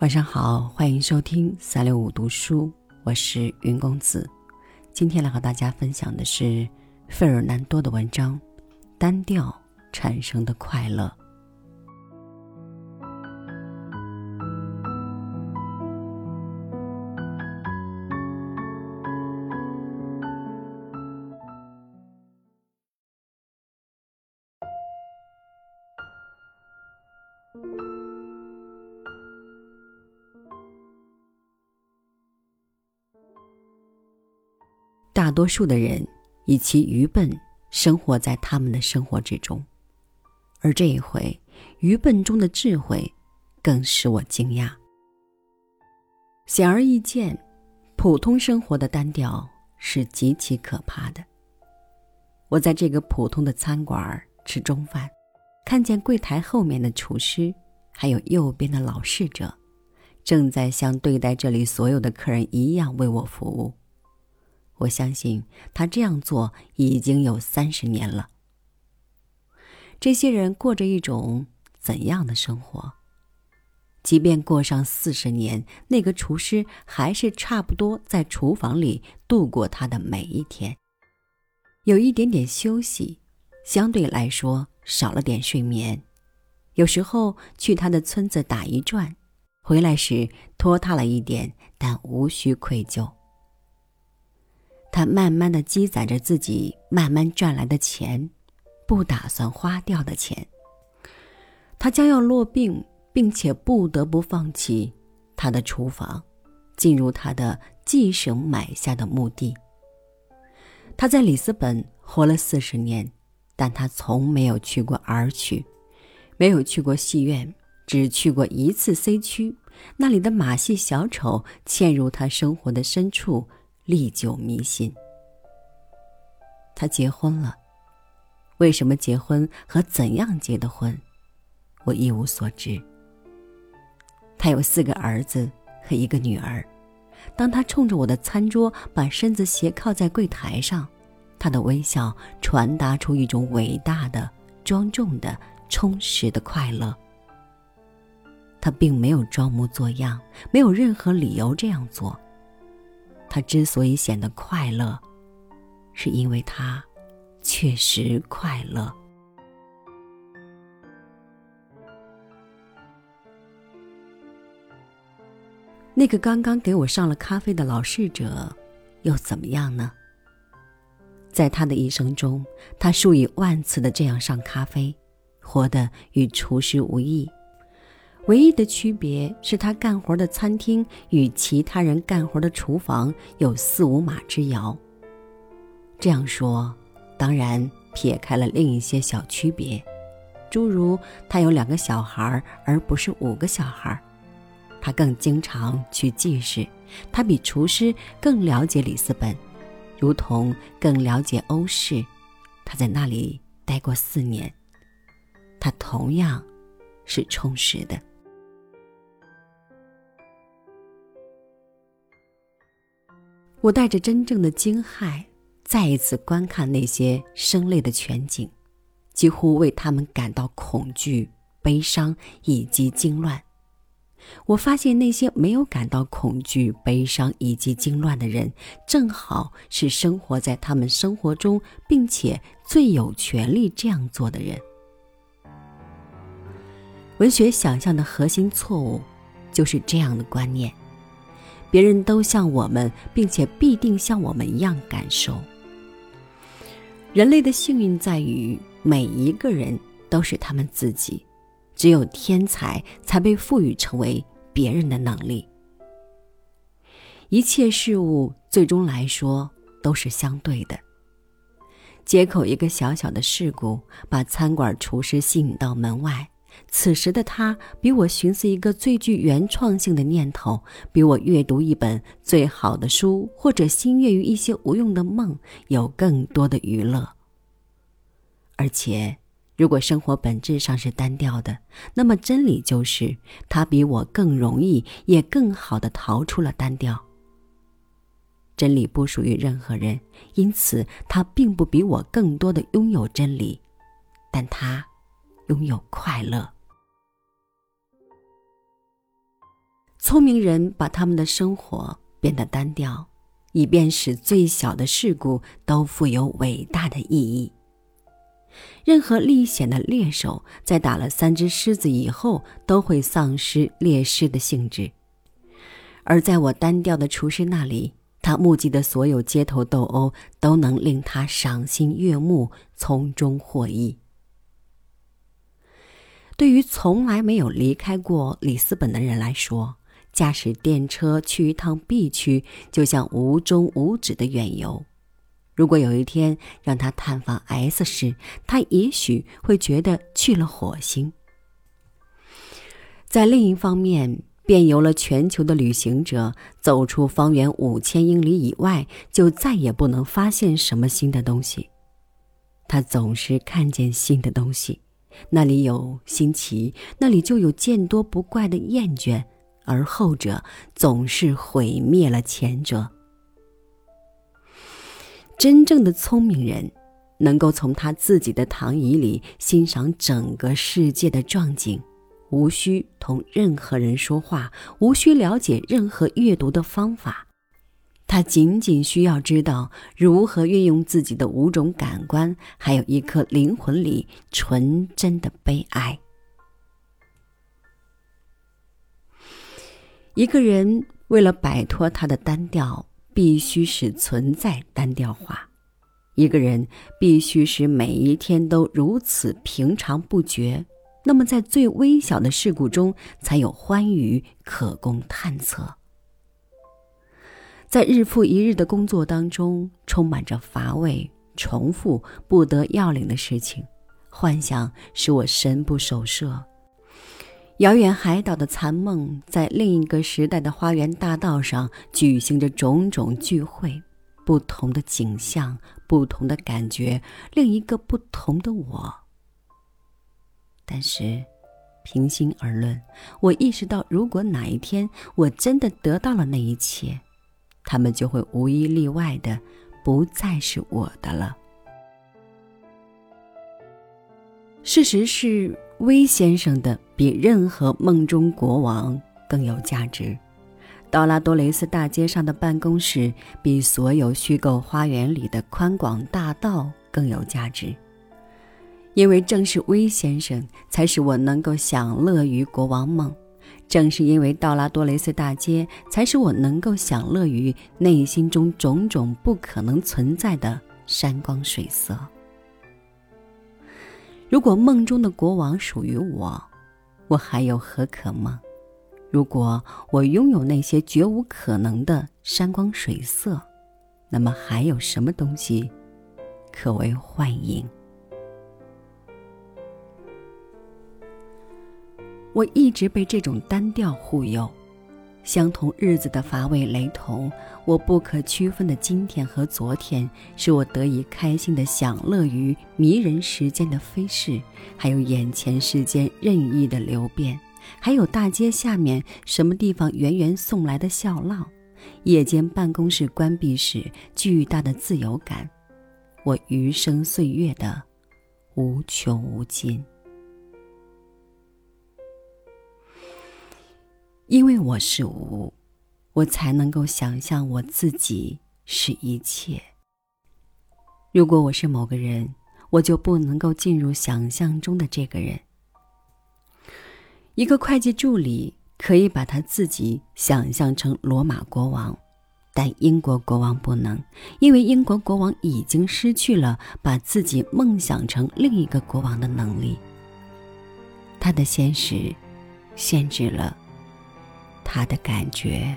晚上好，欢迎收听三六五读书，我是云公子。今天来和大家分享的是费尔南多的文章《单调产生的快乐》。大多数的人以其愚笨生活在他们的生活之中，而这一回，愚笨中的智慧更使我惊讶。显而易见，普通生活的单调是极其可怕的。我在这个普通的餐馆吃中饭，看见柜台后面的厨师，还有右边的老侍者，正在像对待这里所有的客人一样为我服务。我相信他这样做已经有三十年了。这些人过着一种怎样的生活？即便过上四十年，那个厨师还是差不多在厨房里度过他的每一天。有一点点休息，相对来说少了点睡眠。有时候去他的村子打一转，回来时拖沓了一点，但无需愧疚。他慢慢的积攒着自己慢慢赚来的钱，不打算花掉的钱。他将要落病，并且不得不放弃他的厨房，进入他的继省买下的墓地。他在里斯本活了四十年，但他从没有去过 R 区，没有去过戏院，只去过一次 C 区。那里的马戏小丑嵌入他生活的深处。历久弥新。他结婚了，为什么结婚和怎样结的婚，我一无所知。他有四个儿子和一个女儿。当他冲着我的餐桌把身子斜靠在柜台上，他的微笑传达出一种伟大的、庄重的、充实的快乐。他并没有装模作样，没有任何理由这样做。他之所以显得快乐，是因为他确实快乐。那个刚刚给我上了咖啡的老侍者，又怎么样呢？在他的一生中，他数以万次的这样上咖啡，活得与厨师无异。唯一的区别是他干活的餐厅与其他人干活的厨房有四五码之遥。这样说，当然撇开了另一些小区别，诸如他有两个小孩而不是五个小孩，他更经常去祭市，他比厨师更了解里斯本，如同更了解欧式。他在那里待过四年，他同样是充实的。我带着真正的惊骇，再一次观看那些生泪的全景，几乎为他们感到恐惧、悲伤以及惊乱。我发现那些没有感到恐惧、悲伤以及惊乱的人，正好是生活在他们生活中，并且最有权利这样做的人。文学想象的核心错误，就是这样的观念。别人都像我们，并且必定像我们一样感受。人类的幸运在于，每一个人都是他们自己，只有天才才被赋予成为别人的能力。一切事物最终来说都是相对的。街口一个小小的事故，把餐馆厨师吸引到门外。此时的他比我寻思一个最具原创性的念头，比我阅读一本最好的书，或者心悦于一些无用的梦，有更多的娱乐。而且，如果生活本质上是单调的，那么真理就是他比我更容易，也更好的逃出了单调。真理不属于任何人，因此他并不比我更多的拥有真理，但他。拥有快乐。聪明人把他们的生活变得单调，以便使最小的事故都富有伟大的意义。任何历险的猎手在打了三只狮子以后，都会丧失猎狮的兴致。而在我单调的厨师那里，他目击的所有街头斗殴都能令他赏心悦目，从中获益。对于从来没有离开过里斯本的人来说，驾驶电车去一趟 B 区就像无终无止的远游。如果有一天让他探访 S 市，他也许会觉得去了火星。在另一方面，遍游了全球的旅行者走出方圆五千英里以外，就再也不能发现什么新的东西。他总是看见新的东西，那里有新奇，那里就有见多不怪的厌倦，而后者总是毁灭了前者。真正的聪明人，能够从他自己的躺椅里欣赏整个世界的壮景，无需同任何人说话，无需了解任何阅读的方法，他仅仅需要知道如何运用自己的五种感官，还有一颗灵魂里纯真的悲哀。一个人为了摆脱他的单调。必须使存在单调化，一个人必须使每一天都如此平常不觉，那么在最微小的事故中才有欢愉可供探测。在日复一日的工作当中，充满着乏味、重复、不得要领的事情，幻想使我神不守舍。遥远海岛的残梦，在另一个时代的花园大道上举行着种种聚会，不同的景象，不同的感觉，另一个不同的我。但是，平心而论，我意识到，如果哪一天我真的得到了那一切，他们就会无一例外的不再是我的了。事实是。威先生的比任何梦中国王更有价值，道拉多雷斯大街上的办公室比所有虚构花园里的宽广大道更有价值，因为正是威先生才使我能够享乐于国王梦，正是因为道拉多雷斯大街才使我能够享乐于内心中种种不可能存在的山光水色。如果梦中的国王属于我，我还有何可梦？如果我拥有那些绝无可能的山光水色，那么还有什么东西可为幻影？我一直被这种单调忽悠。相同日子的乏味雷同，我不可区分的今天和昨天，使我得以开心的享乐于迷人时间的飞逝，还有眼前世间任意的流变，还有大街下面什么地方源源送来的笑浪，夜间办公室关闭时巨大的自由感，我余生岁月的无穷无尽。因为我是无，我才能够想象我自己是一切。如果我是某个人，我就不能够进入想象中的这个人。一个会计助理可以把他自己想象成罗马国王，但英国国王不能，因为英国国王已经失去了把自己梦想成另一个国王的能力。他的现实限制了。他的感觉。